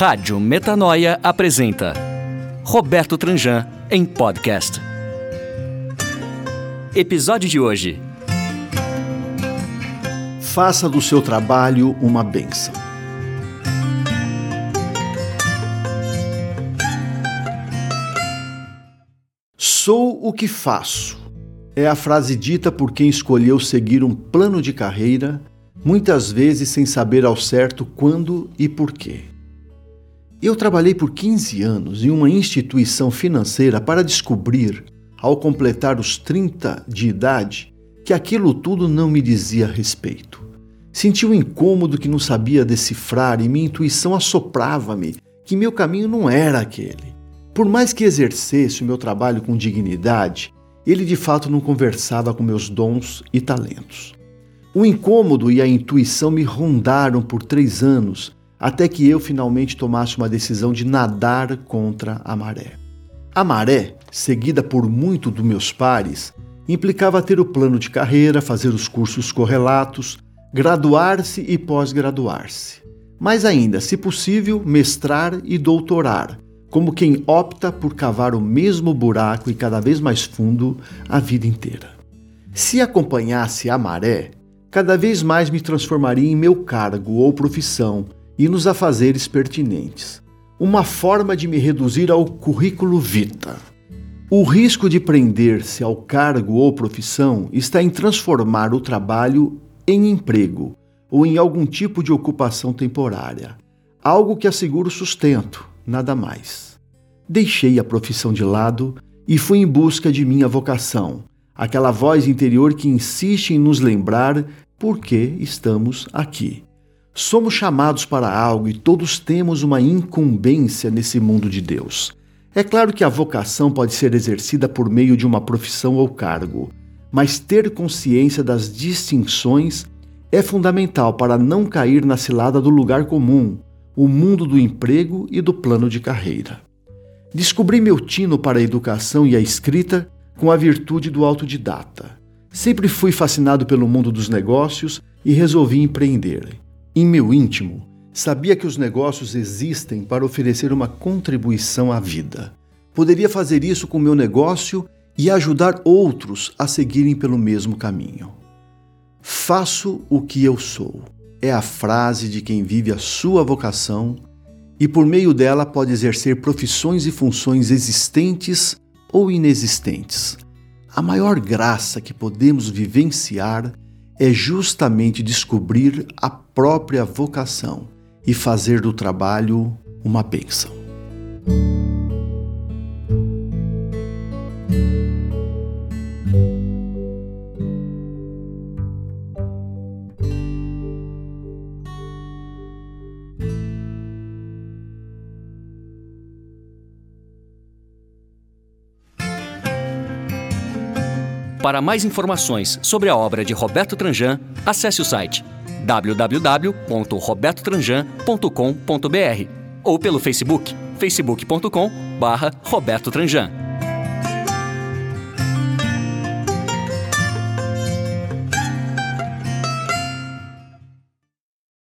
Rádio Metanoia apresenta Roberto Tranjan em podcast. Episódio de hoje. Faça do seu trabalho uma benção. Sou o que faço. É a frase dita por quem escolheu seguir um plano de carreira, muitas vezes sem saber ao certo quando e por quê. Eu trabalhei por 15 anos em uma instituição financeira para descobrir, ao completar os 30 de idade, que aquilo tudo não me dizia respeito. Senti um incômodo que não sabia decifrar e minha intuição assoprava-me que meu caminho não era aquele. Por mais que exercesse o meu trabalho com dignidade, ele de fato não conversava com meus dons e talentos. O incômodo e a intuição me rondaram por três anos até que eu finalmente tomasse uma decisão de nadar contra a maré. A maré, seguida por muito dos meus pares, implicava ter o plano de carreira, fazer os cursos correlatos, graduar-se e pós-graduar-se. Mais ainda, se possível, mestrar e doutorar, como quem opta por cavar o mesmo buraco e cada vez mais fundo a vida inteira. Se acompanhasse a maré, cada vez mais me transformaria em meu cargo ou profissão e nos afazeres pertinentes. Uma forma de me reduzir ao currículo vita. O risco de prender-se ao cargo ou profissão está em transformar o trabalho em emprego ou em algum tipo de ocupação temporária, algo que assegura o sustento, nada mais. Deixei a profissão de lado e fui em busca de minha vocação, aquela voz interior que insiste em nos lembrar por que estamos aqui. Somos chamados para algo e todos temos uma incumbência nesse mundo de Deus. É claro que a vocação pode ser exercida por meio de uma profissão ou cargo, mas ter consciência das distinções é fundamental para não cair na cilada do lugar comum, o mundo do emprego e do plano de carreira. Descobri meu tino para a educação e a escrita com a virtude do autodidata. Sempre fui fascinado pelo mundo dos negócios e resolvi empreender. Em meu íntimo, sabia que os negócios existem para oferecer uma contribuição à vida. Poderia fazer isso com meu negócio e ajudar outros a seguirem pelo mesmo caminho. Faço o que eu sou. É a frase de quem vive a sua vocação e, por meio dela, pode exercer profissões e funções existentes ou inexistentes. A maior graça que podemos vivenciar é justamente descobrir a própria vocação e fazer do trabalho uma bênção. Para mais informações sobre a obra de Roberto Tranjan, acesse o site www.robertotranjan.com.br ou pelo Facebook, facebook.com/roberto Tranjan.